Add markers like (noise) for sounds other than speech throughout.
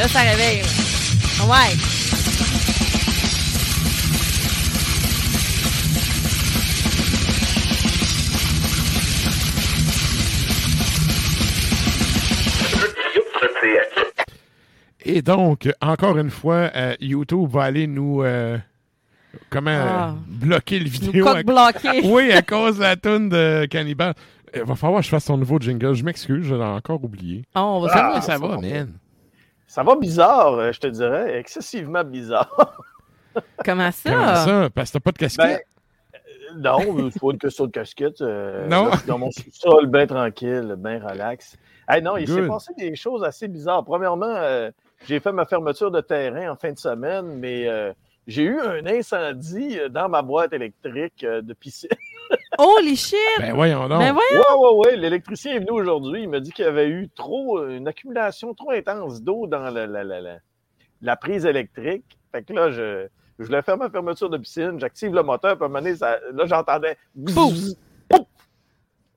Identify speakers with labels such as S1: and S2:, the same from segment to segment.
S1: Là, ça réveille. là. Ouais.
S2: Et donc, encore une fois, euh, YouTube va aller nous. euh, comment
S1: Ah.
S2: euh, bloquer le
S1: Nous
S2: vidéo. à- (laughs) oui, à cause de la toune de Cannibal. Il va falloir que je fasse son nouveau jingle. Je m'excuse, je l'ai encore oublié.
S1: Oh, on va
S2: Ah,
S1: savoir.
S2: ça va, man.
S3: Ça va bizarre, euh, je te dirais, excessivement bizarre. (laughs)
S1: Comment ça?
S2: Comment ça? Parce que t'as pas de
S3: Ben,
S2: casquette?
S3: euh, non, c'est pas une question de casquette. euh,
S2: Non?
S3: là, dans mon sous-sol, bien tranquille, bien relax. Hey, non, il s'est passé des choses assez bizarres. Premièrement, euh, j'ai fait ma fermeture de terrain en fin de semaine, mais euh, j'ai eu un incendie dans ma boîte électrique euh, de piscine.
S1: Holy shit!
S2: Ben voyons donc.
S1: Ben voyons!
S3: Ouais, ouais, ouais. L'électricien est venu aujourd'hui. Il m'a dit qu'il y avait eu trop, euh, une accumulation trop intense d'eau dans la, la, la, la- la prise électrique. Fait que là, je, je voulais faire ma fermeture de piscine. J'active le moteur. Puis à un moment donné, ça- là, j'entendais. pouf!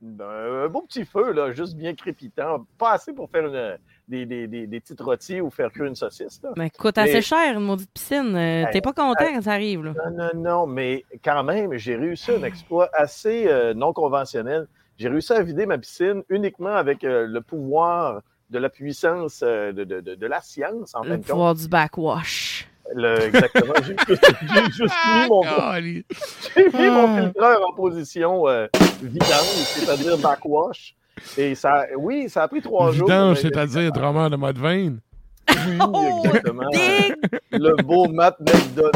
S3: Un beau petit feu, là, juste bien crépitant. Pas assez pour faire une- des, des, des, des petites rôties ou faire cuire une saucisse. Là.
S1: Ben, coûte assez
S3: Mais-
S1: cher, une maudite piscine. Euh, T'es
S3: Hey,
S1: pas content
S3: hey.
S1: quand ça arrive, là.
S3: Non, non, non, mais quand même, j'ai réussi un exploit assez euh, non conventionnel. J'ai réussi à vider ma piscine uniquement avec euh, le pouvoir de la puissance euh, de, de, de, de la science, en fin
S1: Le
S3: de compte.
S1: pouvoir du backwash.
S3: Le- exactement. J'ai j'ai juste mis mon, (laughs) (laughs) mis mon
S1: Ah.
S3: filtreur en position euh, vidange, c'est-à-dire backwash. Et ça, oui, ça a pris trois jours.
S2: Vidange, c'est-à-dire drummer de mode veine.
S3: Oui,
S1: Oh,
S3: exactement. le beau Matt McDonald.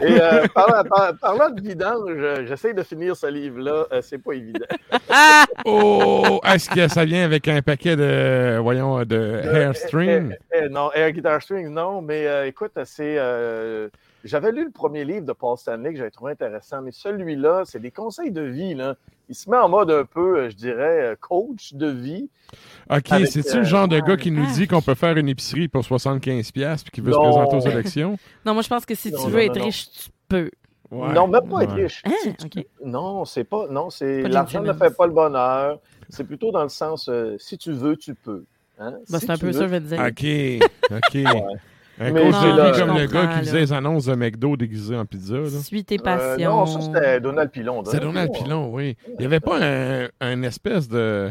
S3: Et euh, parlant, par- parlant de vidange, euh, j'essaie de finir ce livre-là. euh, c'est pas évident. (laughs)
S2: Oh! Est-ce que ça vient avec un paquet de, voyons, de hair string?
S3: Euh, non, Air Guitar String, non. Mais écoute, c'est. J'avais lu le premier livre de Paul Stanley que j'avais trouvé intéressant, mais celui-là, c'est des conseils de vie. Là. Il se met en mode un peu, euh, je dirais, euh, coach de vie.
S2: OK, c'est-tu
S3: euh,
S2: le genre de gars qui nous
S1: ah.
S2: dit qu'on peut faire une épicerie pour 75$ puis qui veut
S3: Non.
S2: se présenter aux élections? (laughs)
S1: Non, moi, je pense que si
S3: Non,
S1: tu
S3: non,
S1: veux
S3: non,
S1: être
S3: non.
S1: riche, tu peux.
S2: Ouais.
S3: non, même pas être riche.
S1: Hein?
S3: Si tu-
S1: OK.
S3: Non, c'est pas. Non, c'est. L'argent ne fait pas le bonheur. C'est plutôt dans le sens euh, si tu veux, tu peux. Hein?
S1: Ben,
S3: Si
S1: c'est un peu
S3: veux,
S1: ça, je vais te dire.
S2: OK, OK. (laughs) Un
S3: Mais
S2: coach
S3: c'est
S2: de vie comme le gars qui faisait les annonces de McDo déguisé en pizza. là.
S1: Suis tes
S3: Euh,
S1: passions.
S3: non, ça c'était Donald Pilon.
S2: C'est Donald Pilon, oui. Il n'y avait pas un, un espèce de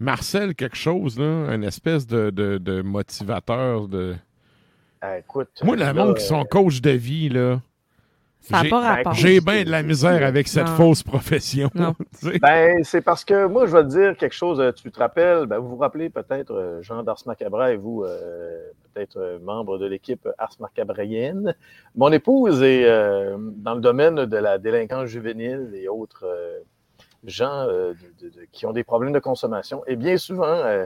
S2: Marcel quelque chose, là, un espèce de, de, de motivateur de.
S3: Ah, écoute.
S2: Moi, le monde qui sont coach de vie, là,
S1: Ça n'a
S2: J'ai-
S1: pas rapport.
S2: j'ai bien de la misère avec cette
S1: Non.
S2: fausse profession. (laughs)
S3: Ben, c'est parce que moi, je vais te dire quelque chose. euh, Tu te rappelles, ben, vous vous rappelez peut-être euh, Jean d'Ars Macabra et vous, euh, peut-être membre de l'équipe Ars Macabrienne. Mon épouse est euh, dans le domaine de la délinquance juvénile et autres euh, gens euh, de- de- de- qui ont des problèmes de consommation. Et bien souvent, euh,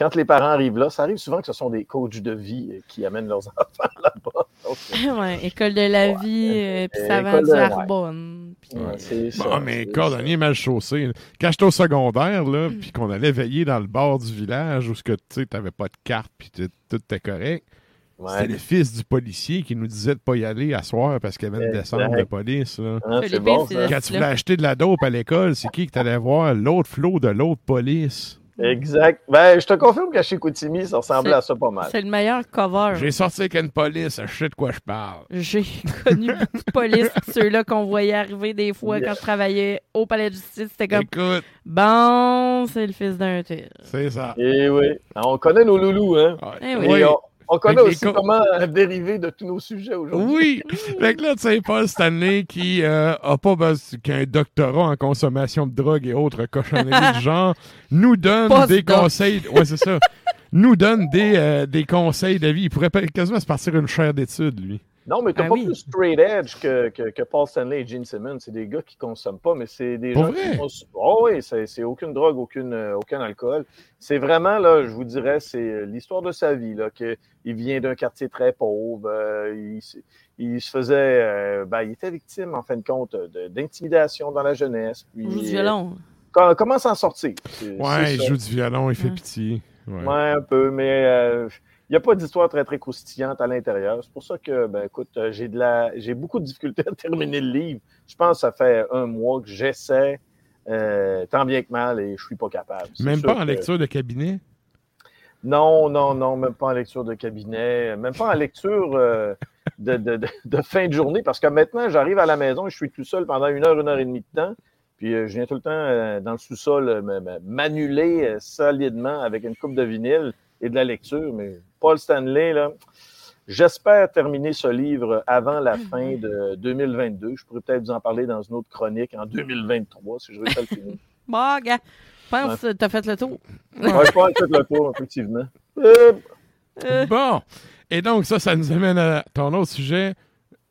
S3: quand les parents arrivent là, ça arrive souvent que ce sont des coachs de vie euh, qui amènent leurs (laughs) enfants là-bas. Euh, (laughs)
S1: ouais, école de la vie, euh, puis ça va du. Arbonne. puis-
S3: ouais, c'est ça,
S2: Bon, mais cordonnier mal chaussé. Quand j'étais au secondaire, là,
S1: Mm.
S2: puis qu'on allait veiller dans le bord du village où ce que tu sais, t'avais pas de carte, puis tout était correct.
S3: Ouais.
S2: C'était le fils du policier qui nous disait de pas y aller à soir parce qu'il y avait une descente de police. Là.
S3: C'est
S1: Philippe,
S3: bon,
S1: c'est
S3: ça.
S1: la-
S2: Quand tu voulais acheter de la dope à l'école, c'est qui que t'allais voir? L'autre flot de l'autre police?
S3: Exact. Ben, je te confirme qu'à chez Koutimi, ça ressemblait à ça pas mal.
S1: C'est le meilleur cover.
S2: J'ai sorti avec une police, je sais de quoi je parle.
S1: J'ai (laughs) connu beaucoup police, ceux-là qu'on voyait arriver des fois quand je travaillais au palais de justice. C'était comme,
S2: Écoute,
S1: bon, c'est le fils d'un tel.
S2: c'est ça.
S3: Et oui. On connaît nos loulous, hein?
S1: Eh
S3: Et
S1: oui.
S3: on, on connaît aussi
S2: co-
S3: comment euh, dériver de tous nos sujets aujourd'hui.
S2: Oui! (laughs) Fait que là, tu sais, Paul Stanley qui euh, a pas besoin qu'un doctorat en consommation de drogue et autres cochonneries du (laughs) genre, nous donne des conseils. Ouais, c'est ça. Nous donne des, euh, des conseils de vie. Il pourrait quasiment se partir une chaire d'études, lui.
S3: Non, mais t'as
S1: Ah
S3: pas
S1: oui.
S3: plus straight edge que, que, que Paul Stanley et Gene Simmons. C'est des gars qui consomment pas, mais c'est des
S2: Pour
S3: gens
S2: vrai?
S3: qui consomment. Oh oui, c'est c'est aucune drogue, aucune, euh, aucun alcool. C'est vraiment, là, je vous dirais, c'est euh, l'histoire de sa vie, là, que il vient d'un quartier très pauvre. euh, il, il se faisait, euh, ben, il était victime, en fin de compte, d'intimidation dans la jeunesse. Puis,
S1: On joue du violon.
S3: co- comment s'en sortir?
S2: Ouais, il joue du violon, il fait pitié. Ouais.
S3: Ouais, un peu, mais euh, il n'y a pas d'histoire très, très croustillante à l'intérieur. C'est pour ça que, ben, écoute, euh, j'ai de la, j'ai beaucoup de difficultés à (laughs) terminer le livre. Je pense que ça fait un mois que j'essaie, euh, tant bien que mal, et je suis pas capable. C'est
S2: Même pas en
S3: que-
S2: lecture de cabinet?
S3: Non, non, non, même pas en lecture de cabinet, même pas en lecture euh, de, de, de, de fin de journée, parce que maintenant, j'arrive à la maison et je suis tout seul pendant une heure, une heure et demie de temps. Puis euh, je viens tout le temps euh, dans le sous-sol m'annuler solidement avec une coupe de vinyle et de la lecture. Mais Paul Stanley, là, j'espère terminer ce livre avant la fin de 2022. Je pourrais peut-être vous en parler dans une autre chronique en 2023 si je réussis à le finir. (laughs)
S1: Bon, gars, je pense que t'as fait le tour.
S3: Ouais, je pense que c'est le tour, effectivement. Euh,
S1: Euh,
S2: Bon! Et donc, ça, ça nous amène à ton autre sujet.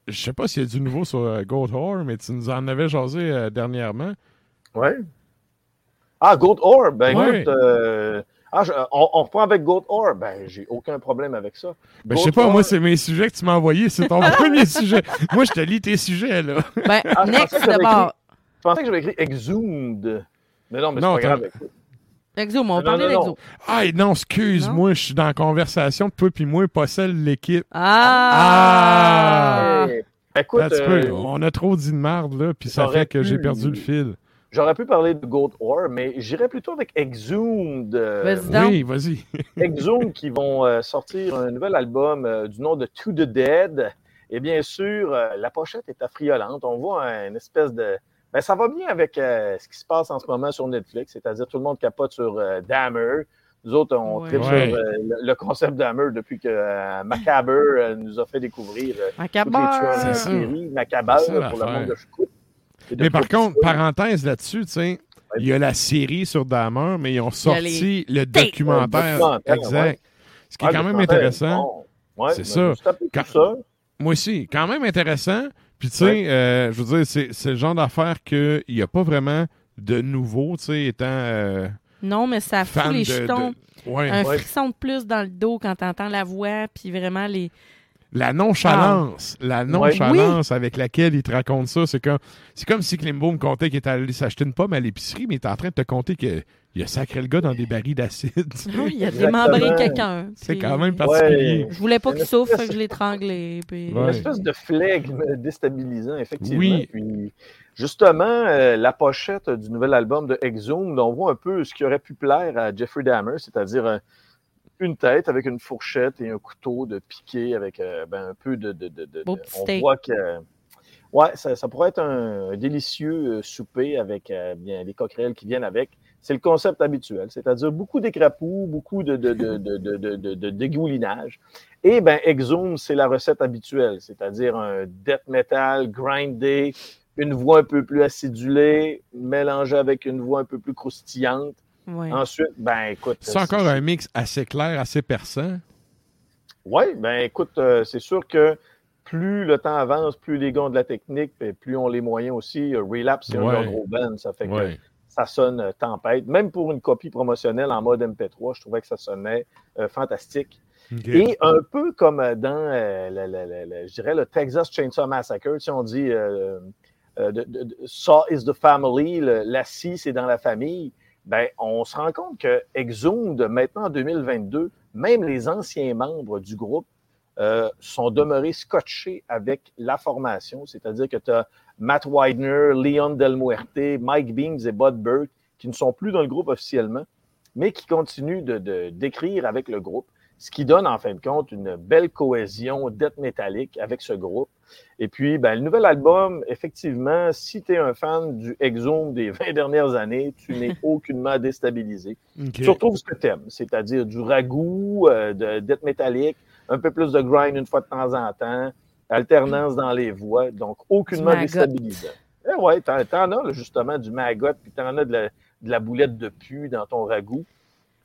S2: Je sais pas s'il y a du nouveau sur euh, Goat Whore, mais tu nous en avais jasé euh, dernièrement.
S3: Ouais. Ah, Goat Ore, ben
S2: Ouais.
S3: écoute, euh, ah, je- on, on reprend avec Goat Ore, ben j'ai aucun problème avec ça.
S2: Ben, je sais pas, moi, c'est mes sujets que tu m'as envoyés. C'est ton (laughs) premier sujet. Moi, je te lis tes sujets, là.
S1: ben,
S3: Ah, je pensais
S1: next
S3: que j'avais
S1: d'abord.
S3: Je pensais que j'avais écrit Exhumed. Mais non, mais c'est pas grave.
S1: mais on
S3: Non,
S1: parlait d'Exo.
S2: Ah, non, excuse-moi, je suis dans la conversation de toi puis moi, pas celle de l'équipe.
S1: Ah!
S3: Eh, Écoute, euh,
S2: peu, on a trop dit de marde, là, puis ça fait que j'ai perdu le fil.
S3: J'aurais pu parler de Goat Ore, mais j'irais plutôt avec Exhumed. euh,
S1: Vas-y donc.
S2: Oui, vas-y. (laughs)
S3: Exhumed qui vont euh, sortir un nouvel album euh, du nom de To the Dead. Et bien sûr, euh, la pochette est affriolante. On voit une espèce de. Ben, ça va bien avec euh, ce qui se passe en ce moment sur Netflix, c'est-à-dire tout le monde capote sur euh, Dahmer. Nous autres, on
S1: Ouais.
S3: tripe
S2: Ouais.
S3: sur euh, le, le concept Dahmer depuis que euh, Macabre euh, nous a fait découvrir euh, toutes les tueurs
S1: Macabre.
S3: de
S2: C'est ça.
S3: série. Macabre, pour le monde de Scout.
S2: Mais par contre, parenthèse là-dessus, tu sais, il y a la série sur Dahmer, mais ils ont sorti le documentaire.
S3: documentaire,
S2: Exact.
S3: ouais.
S2: Ce qui est quand même intéressant.
S3: bon. Ouais,
S2: C'est ça. Quand-
S3: ça.
S2: Moi aussi, quand même intéressant. Puis tu sais, euh, je veux dire, c'est le genre d'affaire qu'il n'y a pas vraiment de nouveau, tu sais, étant euh,
S1: Non, mais ça fout les
S2: de,
S1: jetons.
S2: de- Ouais.
S1: Un
S3: Ouais.
S1: frisson de plus dans le dos quand t'entends la voix, puis vraiment les.
S2: La nonchalance,
S1: Ah.
S2: la nonchalance avec laquelle il te raconte ça, c'est comme, c'est comme si Klimbo me contait qu'il était allé s'acheter une pomme à l'épicerie, mais il est en train de te conter qu'il a sacré le gars dans des barils d'acide.
S1: Ah (laughs) oui, il a démembré quelqu'un.
S2: C'est quand même particulier.
S1: Je voulais pas qu'il souffre, que je l'ai étranglé. Puis...
S2: Ouais.
S3: Une espèce de flegme déstabilisant, effectivement.
S2: Oui.
S3: Puis, justement, euh, la pochette du nouvel album de Exhumed, on voit un peu ce qui aurait pu plaire à Jeffrey Dahmer, c'est-à-dire euh, une tête avec une fourchette et un couteau de piqué avec euh, ben, un peu de. de, de- de-
S1: Beau
S3: de-
S1: petit
S3: on
S1: steak.
S3: voit que. Ouais, ça, ça pourrait être un, un délicieux euh, souper avec euh, bien les coquerelles qui viennent avec. C'est le concept habituel, c'est-à-dire beaucoup d'écrapous, beaucoup de, de, de, (laughs) de, de, de- de- de dégoulinage. Et ben Exhume, c'est la recette habituelle, c'est-à-dire un death metal grindé, une voix un peu plus acidulée, mélangée avec une voix un peu plus croustillante.
S1: Ouais.
S3: Ensuite, ben écoute.
S2: C'est encore un mix assez clair, assez perçant.
S3: Oui, ben écoute, euh, c'est sûr que plus le temps avance, plus les gars ont de la technique, puis plus on les moyens aussi. Euh, Relapse, c'est un
S2: Ouais.
S3: gros bands, ça fait que
S2: Ouais.
S3: ça sonne euh, tempête. Même pour une copie promotionnelle en mode MP3, je trouvais que ça sonnait euh, fantastique. Et un peu comme euh, dans, euh, le- le- le- le- je dirais, le Texas Chainsaw Massacre, si on dit euh, euh, de- de- de- Saw is the family, le- la scie, c'est dans la famille, ben, on se rend compte que maintenant en 2022, même les anciens membres du groupe euh, sont demeurés scotchés avec la formation, c'est-à-dire que tu as Matt Widener, Leon Del Muerte, Mike Beams et Bud Burke qui ne sont plus dans le groupe officiellement. mais qui continue de, de- d'écrire avec le groupe, ce qui donne en fin de compte une belle cohésion death métallique avec ce groupe. Et puis, ben, le nouvel album, effectivement, si tu es un fan du Exhume des (laughs) 20 dernières années, tu n'es (laughs) aucunement déstabilisé. Tu retrouves ce que tu aimes, c'est-à-dire du ragoût, euh, de death métallique, un peu plus de grind une fois de temps en temps, alternance dans les voix, donc aucunement déstabilisant. Eh ouais, t'en, t'en as là, justement du maggot, puis t'en as de la, de la boulette de pu dans ton ragoût.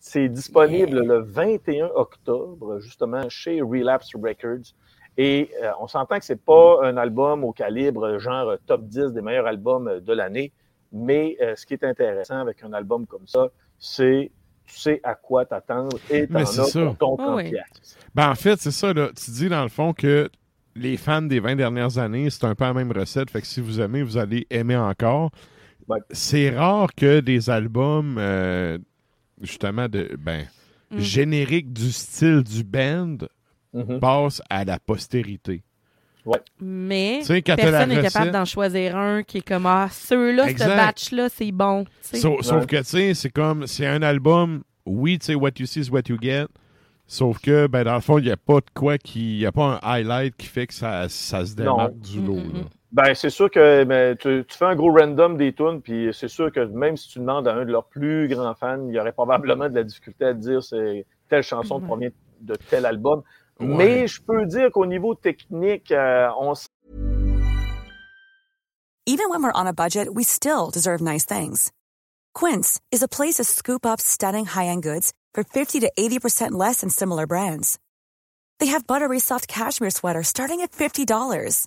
S3: C'est disponible le 21 octobre, justement, chez Relapse Records. Et euh, on s'entend que c'est pas un album au calibre genre top 10 des meilleurs albums de l'année, mais euh, ce qui est intéressant avec un album comme ça, c'est tu sais à quoi t'attendre et t'en
S2: Mais
S3: as
S2: c'est ça.
S3: pour ton 30
S1: oui.
S3: piastres.
S2: Ben, en fait, c'est ça. Là. Tu dis dans le fond que les fans des 20 dernières années, c'est un peu la même recette. Fait que si vous aimez, vous allez aimer encore.
S3: Ouais.
S2: C'est rare que des albums, euh, justement, de ben,
S1: Mm.
S2: génériques du style du band
S3: Mhm.
S2: passent à la postérité.
S1: Mais personne n'est capable d'en choisir un qui est comme Ah, ceux-là, ce batch-là, c'est bon.
S2: Sauf, que, tu sais, c'est comme, c'est un album, oui, tu sais, what you see is what you get. Sauf que, ben, dans le fond, il n'y a pas de quoi qui. Il n'y a pas un highlight qui fait que ça, ça se démarque
S3: Non.
S2: du lot.
S1: Mm, mm,
S2: là.
S1: mm.
S3: Ben, c'est sûr que mais tu, tu fais un gros random des tunes, puis c'est sûr que même si tu demandes à un de leurs plus grands fans, il y aurait probablement de la difficulté à te dire c'est telle chanson
S1: Mhm.
S3: provient de tel album.
S2: Ouais.
S3: Mais je peux dire qu'au niveau technique, euh, on
S4: Even when we're on a budget, we still deserve nice things. Quince is a place to scoop up stunning high-end goods for 50 to 80% less than similar brands. They have buttery soft cashmere sweaters starting at $50,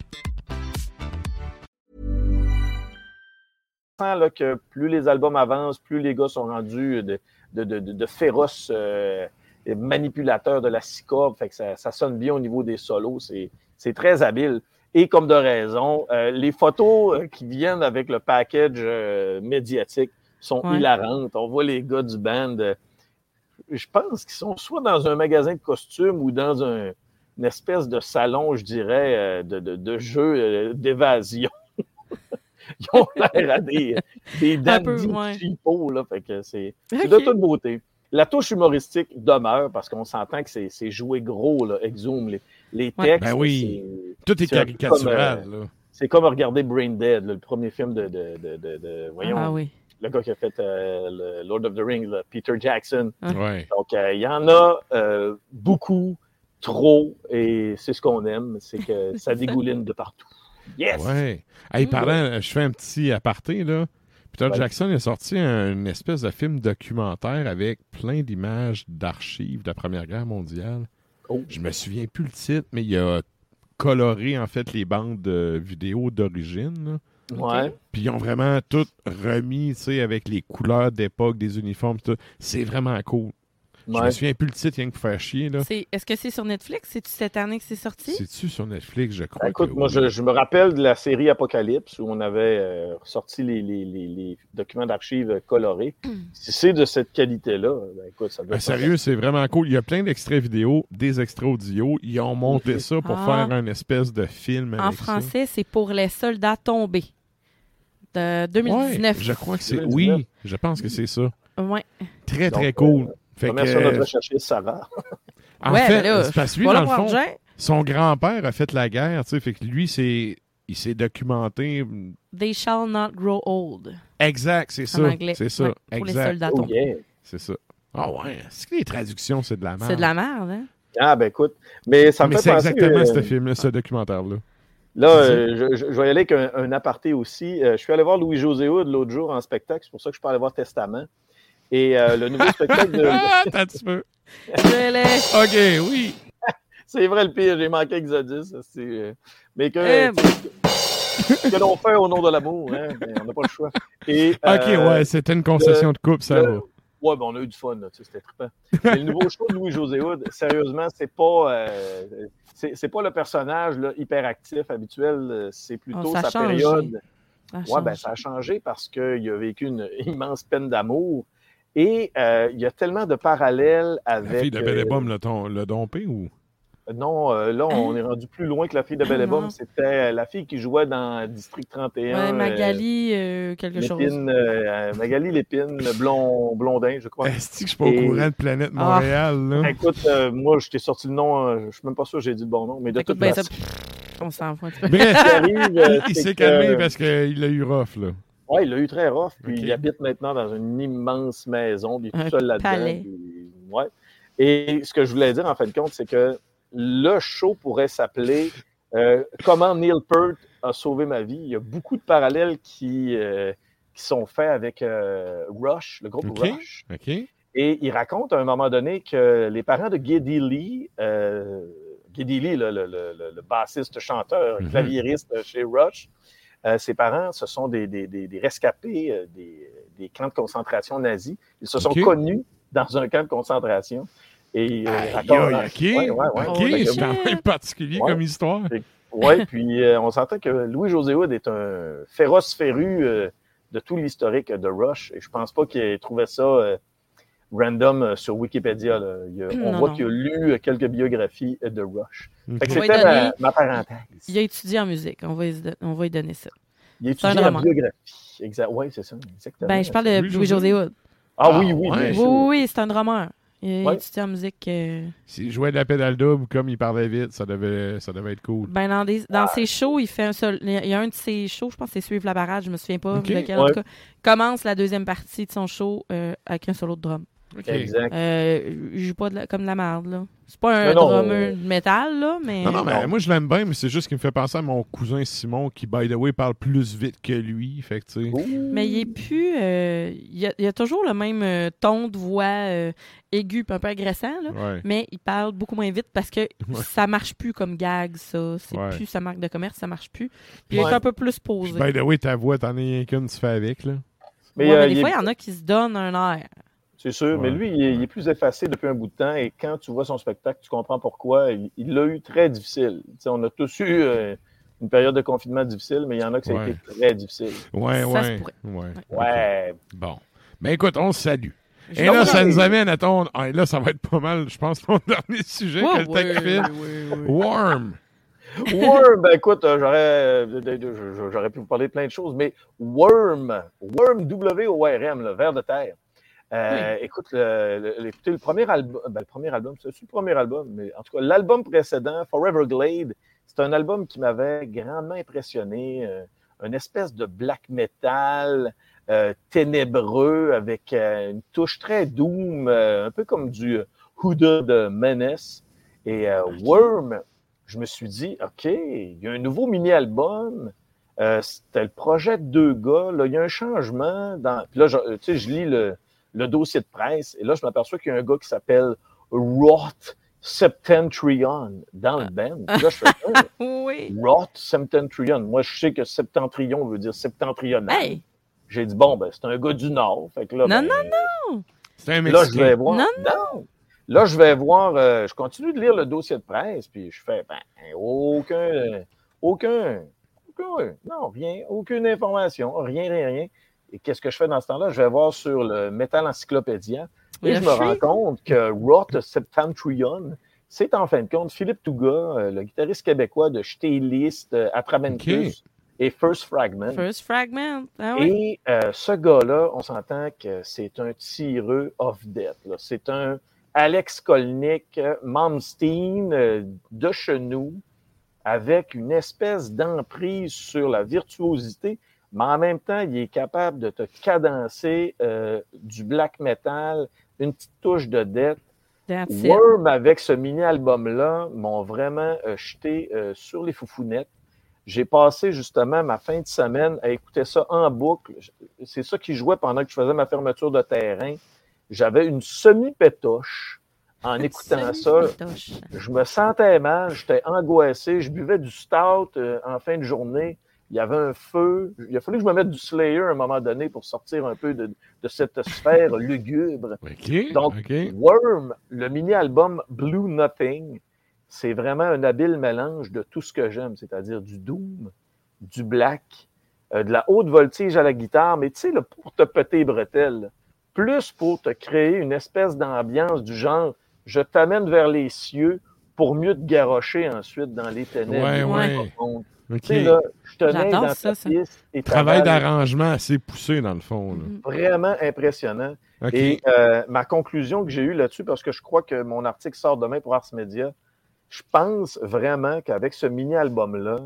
S3: sent là, que plus les albums avancent, plus les gars sont rendus de, de, de, de- de féroces euh, manipulateurs de la. Fait que ça, ça sonne bien au niveau des solos. C'est, très habile. Et comme de raison, euh, les photos euh, qui viennent avec le package médiatique sont
S1: Ouais.
S3: hilarantes. On voit les gars du band. je pense qu'ils sont soit dans un magasin de costumes ou dans un, une espèce de salon, je dirais, de, de, de jeu d'évasion. Ils ont (laughs) l'air à des, des cheapos, là. Fait que c'est de toute beauté. La touche humoristique demeure parce qu'on s'entend que c'est c'est joué gros, là, Exhume. Les, les
S1: Ouais.
S3: textes,
S2: Ben oui. Tout est caricatural,
S3: comme,
S2: là.
S3: c'est comme regarder Brain Dead, là, le premier film de, de, de, de- de- voyons,
S1: Ah oui.
S3: le gars qui a fait euh, le Lord of the Rings, là, Peter Jackson.
S2: Ouais.
S3: Donc, euh, il y en a euh, beaucoup, trop, et c'est ce qu'on aime, c'est que (laughs) ça dégouline de partout. Yes!
S2: Ouais. Hey, parlant, je fais un petit aparté, là. Peter
S3: Ouais.
S2: Jackson a sorti un- une espèce de film documentaire avec plein d'images d'archives de la Première Guerre mondiale.
S3: Oh.
S2: Je me souviens plus le titre, mais il a coloré, en fait, les bandes de vidéo d'origine.
S3: Ouais.
S2: Puis ils ont vraiment tout remis, tu sais, avec les couleurs d'époque, des uniformes, tout. C'est vraiment cool. Je me
S3: ouais.
S2: souviens plus le titre, rien que pour faire chier, là.
S1: C'est- Est-ce que c'est sur Netflix? C'est-tu cette année que c'est sorti?
S2: C'est-tu sur Netflix, je crois?
S3: Ben, écoute,
S2: que
S3: moi, je, je me rappelle de la série Apocalypse où on avait euh, sorti les, les- les- les documents d'archives colorés. si c'est de cette qualité-là, ben, écoute, ça doit
S2: Ben,
S3: être
S2: sérieux, c'est vraiment cool. Il y a plein d'extraits vidéo, des extraits audio. Ils ont monté ça pour
S1: Ah.
S2: faire un espèce de film.
S1: En
S2: avec ça.
S1: français, c'est pour les soldats tombés. De 2019.
S2: Ouais, je crois que c'est.
S3: 2019.
S2: Oui, je pense que c'est ça.
S1: Ouais.
S2: Très,
S3: Donc,
S2: très cool.
S3: euh,
S2: Fait que,
S3: Remercions notre Sarah.
S2: en
S1: Ouais,
S2: fait,
S1: ben là,
S2: c'est parce que lui, dans le fond, son grand-père a fait la guerre, tu sais. Fait que lui, c'est. Il s'est documenté.
S1: They shall not grow old.
S2: Exact, c'est ça. C'est ça.
S1: Ouais, pour les soldats
S3: Oh, yeah.
S2: C'est ça. Ah ouais. Est-ce que les traductions, c'est de la merde?
S1: C'est de la merde, hein?
S3: Ah, ben écoute. Mais ça me
S2: Mais
S3: fait
S2: c'est
S3: penser.
S2: exactement
S3: euh,
S2: ce film-là, ce documentaire-là.
S3: Là,
S2: C'est
S3: euh, je, je- vais y aller avec un, un aparté aussi. Euh, je suis allé voir Louis-José Hood l'autre jour en spectacle. C'est pour ça que je peux aller voir Testament. Et euh, le nouveau (laughs) spectacle de.
S2: Attends un petit peu.
S1: Je l'ai.
S2: OK, oui.
S3: C'est vrai le pire, j'ai manqué Exodus. c'est, euh, Mais que,
S1: Eh,
S3: que l'on fait au nom de l'amour, hein, mais on n'a pas le choix. Et,
S2: OK,
S3: euh,
S2: ouais, c'était une concession de coupe, ça
S3: le-
S2: va.
S3: Ouais, ben on a eu du fun, là, tu sais, c'était trippant. Mais le nouveau show de Louis-José Hood, sérieusement, c'est pas, euh, c'est, c'est pas le personnage là, hyperactif habituel, euh, c'est plutôt
S1: Oh,
S3: sa
S1: changé.
S3: période.
S1: Ça
S3: Ouais, ben, ça a changé parce qu'il a vécu une immense peine d'amour. Et euh, il y a tellement de parallèles
S2: La
S3: avec.
S2: fille de
S3: euh,
S2: Bellebum l'a ton- l'a dompé ou?
S3: non, euh, là, on est rendu plus loin que la fille de
S1: Ah,
S3: Bellebum.
S1: non.
S3: C'était euh, la fille qui jouait dans District 31.
S1: Ouais,
S3: euh,
S1: Magali, euh, quelque chose.
S3: Lépine, euh, Magali Lépine, blond, Blondin, je crois.
S2: Est-ce que je suis pas au courant de Planète
S1: Ah.
S2: Montréal, là?
S3: Écoute, euh, moi, je t'ai sorti le nom, euh, je suis même pas sûr que j'ai dit le bon nom, mais de
S1: Écoute
S3: toute
S1: bien ça.
S3: façon,
S1: On s'en fout (laughs)
S3: euh, (laughs)
S2: il s'est calmé parce qu'il l'a eu rough, là.
S3: Ouais, il l'a eu très rough, puis il habite maintenant dans une immense maison, puis il est
S1: Un
S3: tout seul là-dedans. ouais. Et ce que je voulais dire, en fin de compte, c'est que le show pourrait s'appeler euh, Comment Neil Peart a sauvé ma vie. Il y a beaucoup de parallèles qui, euh, qui sont faits avec euh, Rush, le groupe. Rush.
S2: OK.
S3: Et il raconte à un moment donné que les parents de Geddy Lee, euh, Geddy Lee, le, le- le- le- le bassiste, chanteur,
S2: Mhm.
S3: claviériste chez Rush, euh, ses parents, ce sont des, des- des- des rescapés euh, des, des camps de concentration nazis. Ils se sont connus dans un camp de concentration. Et, euh, raconte-
S2: aïe, OK.
S3: Ouais, ouais, ouais.
S2: C'est quand même particulier comme histoire.
S3: Oui, puis euh, on s'entend que Louis-José Hood est un féroce féru euh, de tout l'historique de Rush. Et je pense pas qu'il ait trouvé ça euh, random euh, sur Wikipédia. là. Il y a- on
S1: Non,
S3: voit qu'il a lu euh, quelques biographies de Rush. C'était ma, parenthèse.
S1: Il a étudié en musique. On va, lui- on va lui donner ça.
S3: Il a
S1: c'est un
S3: étudié
S1: drummer.
S3: biographie. Exact. Oui, c'est ça. Exactement.
S1: Ben, je parle de
S2: Louis-José.
S1: Hood.
S3: Ah oui, oui,
S2: Ah,
S1: Oui, oui, c'est un drummer. Il a
S3: Ouais.
S1: étudié en musique. euh,
S2: S'il jouait de la pédale double, comme il parlait vite, ça devait, ça devait être cool.
S1: Ben, dans, des, dans ses shows, il fait un seul. Il y a un de ses shows, je pense que c'est Suivre la barrage, je me souviens pas
S2: Ok.
S1: lequel. En tout cas, commence la deuxième partie de son show euh, avec un solo de drum.
S3: Exact.
S1: Euh, il joue pas de la- comme de la merde, là. C'est pas un
S3: non,
S1: drummer de métal, là, mais.
S2: Non, non, mais
S3: Non.
S2: moi, je l'aime bien, mais c'est juste qu'il me fait penser à mon cousin Simon, qui, by the way, parle plus vite que lui. Fait que, tu sais.
S3: Ouh.
S1: Mais il est plus. euh, il, a, il a toujours le même euh, ton de voix euh, aigu un peu agressant, là.
S2: Ouais.
S1: Mais il parle beaucoup moins vite parce que (laughs) ça marche plus comme gag, ça. C'est
S2: Ouais.
S1: plus sa marque de commerce, ça marche plus. Puis il
S3: Ouais.
S1: est un peu plus
S2: Puis,
S1: posé.
S2: by the way, ta voix, t'en as rien qu'une, tu fais avec, là.
S3: Mais,
S1: Ouais,
S3: euh,
S1: mais des
S3: il
S1: fois, il y en a qui se donnent un air.
S3: C'est sûr, mais lui, il est, il est plus effacé depuis un bout de temps et quand tu vois son spectacle, tu comprends pourquoi. Il l'a eu très difficile. On a tous eu euh, une période de confinement difficile, mais il y en a que ça a
S2: Ouais.
S3: été très difficile.
S2: Ouais, ouais. ouais. Bon. Ben écoute, on se salue.
S1: Je
S2: Et là, ça nous amène à ton. Ah, là, ça va être pas mal, je pense, ton (laughs) dernier sujet
S1: Ouais,
S2: que. Worm.
S3: Worm, ben écoute, euh, j'aurais, euh, j'aurais pu vous parler de plein de choses, mais Worm, Worm, W-O-R-M, le ver de terre. Euh, Écoute, le, le- écoutez, le premier album, ben, le premier album, c'est le premier album, mais en tout cas, l'album précédent, Forever Glade, c'est un album qui m'avait grandement impressionné. euh, une espèce de black metal euh, ténébreux avec une touche très doom, un peu comme du Huda de Menace. Et Worm, je me suis dit, OK, il y a un nouveau mini-album. C'était le projet de deux gars. Là, il y a un changement. Dans... Puis là, je, tu sais, je lis le, le dossier de presse et là, je m'aperçois qu'il y a un gars qui s'appelle Roth Septentrion dans le band. Puis là, je fais Ah, (laughs)
S1: Oui.
S3: Roth Septentrion. Moi, je sais que septentrion veut dire septentrional.
S1: Hey!
S3: J'ai dit, bon, ben, c'est un gars du Nord. Fait que là,
S1: Non,
S3: ben,
S1: non,
S2: C'est un
S3: Là, je vais voir.
S1: Non,
S3: Non. Là, je vais voir. euh, je continue de lire le dossier de presse, puis je fais, ben, aucun, aucun, aucun, non, rien, aucune information, rien, rien, rien. Et qu'est-ce que je fais dans ce temps-là? Je vais voir sur le Metal Encyclopédia et je me rends compte que Roth Septentrion, c'est en fin de compte Philippe Touga, euh, le guitariste québécois de List, euh, Atramentus et First Fragment.
S1: First fragment. Ah ouais.
S3: Et euh, ce gars-là, on s'entend que c'est un tireux off death. là. C'est un Alex Kolnick, Malmsteen de chenou, avec une espèce d'emprise sur la virtuosité, mais en même temps, il est capable de te cadencer euh, du black metal, une petite touche de
S1: it.
S3: Worm, avec ce mini-album-là, m'ont vraiment euh, jeté euh, sur les foufounettes. J'ai passé justement ma fin de semaine à écouter ça en boucle. C'est ça qui jouait pendant que je faisais ma fermeture de terrain. J'avais une semi-pétoche en écoutant ça. Je me sentais mal, j'étais angoissé, je buvais du stout en fin de journée. Il y avait un feu. Il a fallu que je me mette du Slayer à un moment donné pour sortir un peu de, de cette sphère (laughs) lugubre.
S2: OK.
S3: Donc. Worm, le mini-album Blue Nothing, c'est vraiment un habile mélange de tout ce que j'aime, c'est-à-dire du doom, du black, euh, de la haute voltige à la guitare, mais tu sais, pour te péter les bretelles, plus pour te créer une espèce d'ambiance du genre je t'amène vers les cieux pour mieux te garrocher ensuite dans les ténèbres.
S2: Ouais.
S3: Là, je te mets
S1: J'adore
S3: dans
S1: ça,
S3: ta
S1: ça.
S3: piste et
S2: Travail d'arrangement assez poussé, dans le fond. là.
S1: Mhm.
S3: Vraiment impressionnant. Et euh, ma conclusion que j'ai eue là-dessus, parce que je crois que mon article sort demain pour Ars Media, je pense vraiment qu'avec ce mini-album-là,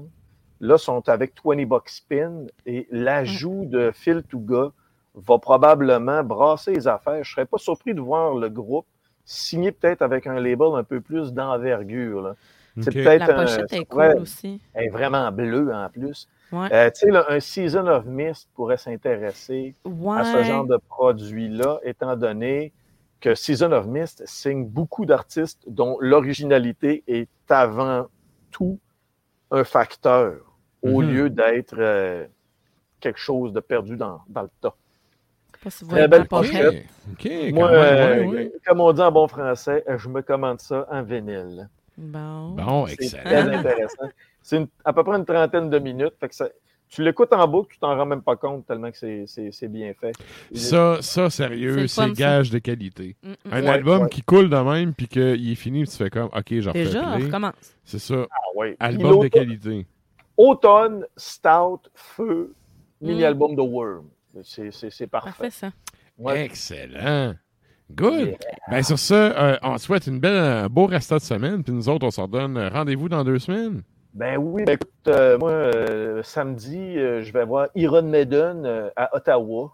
S3: là, sont avec 20 Bucks Spin et l'ajout de Phil Touga va probablement brasser les affaires. Je ne serais pas surpris de voir le groupe signer peut-être avec un label un peu plus d'envergure. C'est peut-être
S1: La
S3: un-
S1: pochette est cool
S3: ouais,
S1: aussi.
S3: elle est vraiment bleu en plus.
S1: Ouais.
S3: Euh, tu sais, un Season of Mist pourrait s'intéresser
S1: ouais.
S3: à ce genre de produit-là, étant donné que Season of Mist signe beaucoup d'artistes dont l'originalité est avant tout un facteur, au
S2: Mhm.
S3: lieu d'être euh, quelque chose de perdu dans, dans le tas.
S1: Si
S3: Très belle
S1: pochette.
S3: pochette.
S2: OK. OK,
S3: Moi,
S2: quand même,
S3: euh, comme on dit en bon français, je me commande ça en vinyle.
S1: Bon.
S2: Bon,
S3: C'est
S2: excellent.
S3: très intéressant. C'est à peu près une trentaine de minutes. Fait que ça- tu l'écoutes en boucle, tu t'en rends même pas compte tellement que c'est- c'est c'est bien fait.
S2: Ça, ça,
S1: C'est
S2: sérieux, c'est gage de qualité.
S1: Mm, mm.
S2: Un
S3: Ouais,
S2: album
S3: ouais.
S2: qui coule de même, puis qu'il est fini, puis tu fais comme, OK, j'en refais
S1: Déjà, recommence.
S2: C'est ça.
S3: Ah ouais.
S2: Album de qualité.
S3: Automne, Stout, Feu, mini-album de Worm. C'est- C'est c'est parfait.
S1: Parfait, ça.
S3: Ouais.
S2: Excellent. Good.
S3: Yeah.
S2: Ben sur ça, euh, on te souhaite une belle, un beau restant de semaine, puis nous autres, on s'en donne rendez-vous dans deux semaines.
S3: Ben oui, ben écoute, euh, moi, euh, samedi, euh, je vais voir Iron Maiden euh, à Ottawa.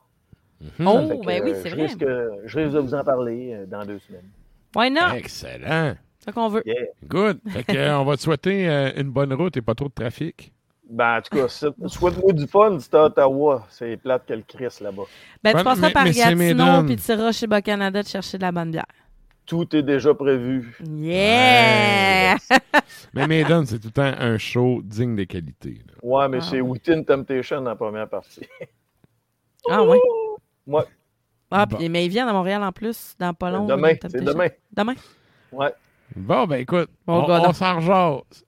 S2: Mhm.
S1: Oh,
S3: que,
S1: ben oui,
S3: euh,
S1: c'est vrai.
S3: Risque, je risque de vous en parler euh, dans deux semaines.
S1: Why not?
S2: Excellent.
S1: C'est ça qu'on veut.
S3: Yeah.
S2: Good. Fait que, euh, on va te souhaiter euh, une bonne route et pas trop de trafic.
S3: Ben, en tout cas, c'est- souhaite-moi du fun, c'est à Ottawa. C'est plate que le Chris là-bas.
S1: Ben, tu
S2: Ouais,
S1: passeras
S2: mais-
S1: par
S2: mais
S1: Gatineau, puis tu iras chez Bas-Canada te chercher de la bonne bière.
S3: Tout est déjà prévu.
S1: Yeah!
S2: Mais Maiden, c'est tout le temps un show digne de qualité. là.
S3: Ouais, mais
S1: Ah
S3: c'est
S1: ouais.
S3: Within Temptation en première partie.
S1: ah, ouais?
S3: Ouais,
S1: Ah,
S2: Bon.
S1: mais ils viennent à Montréal en plus, dans pas long.
S3: demain, c'est demain.
S1: Demain?
S3: Ouais.
S2: Bon, ben écoute,
S1: Bon,
S2: on, on s'en rejase.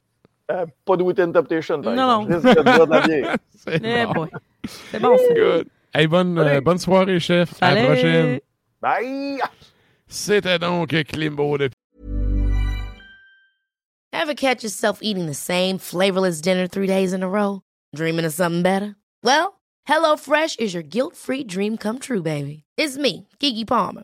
S3: Euh, pas de Within Temptation, par
S1: Non,
S3: exemple. Je risque de boire de la bière.
S2: C'est
S1: Eh
S2: bon.
S1: C'est bon.
S2: Good. Hey, bonne, euh, bonne soirée, chef. À la prochaine.
S3: Bye!
S2: C'était donc Klimbo de
S5: Ever catch yourself eating the same flavorless dinner three days in a row? Dreaming of something better? Well, HelloFresh is your guilt-free dream come true, baby. It's me, Kiki Palmer.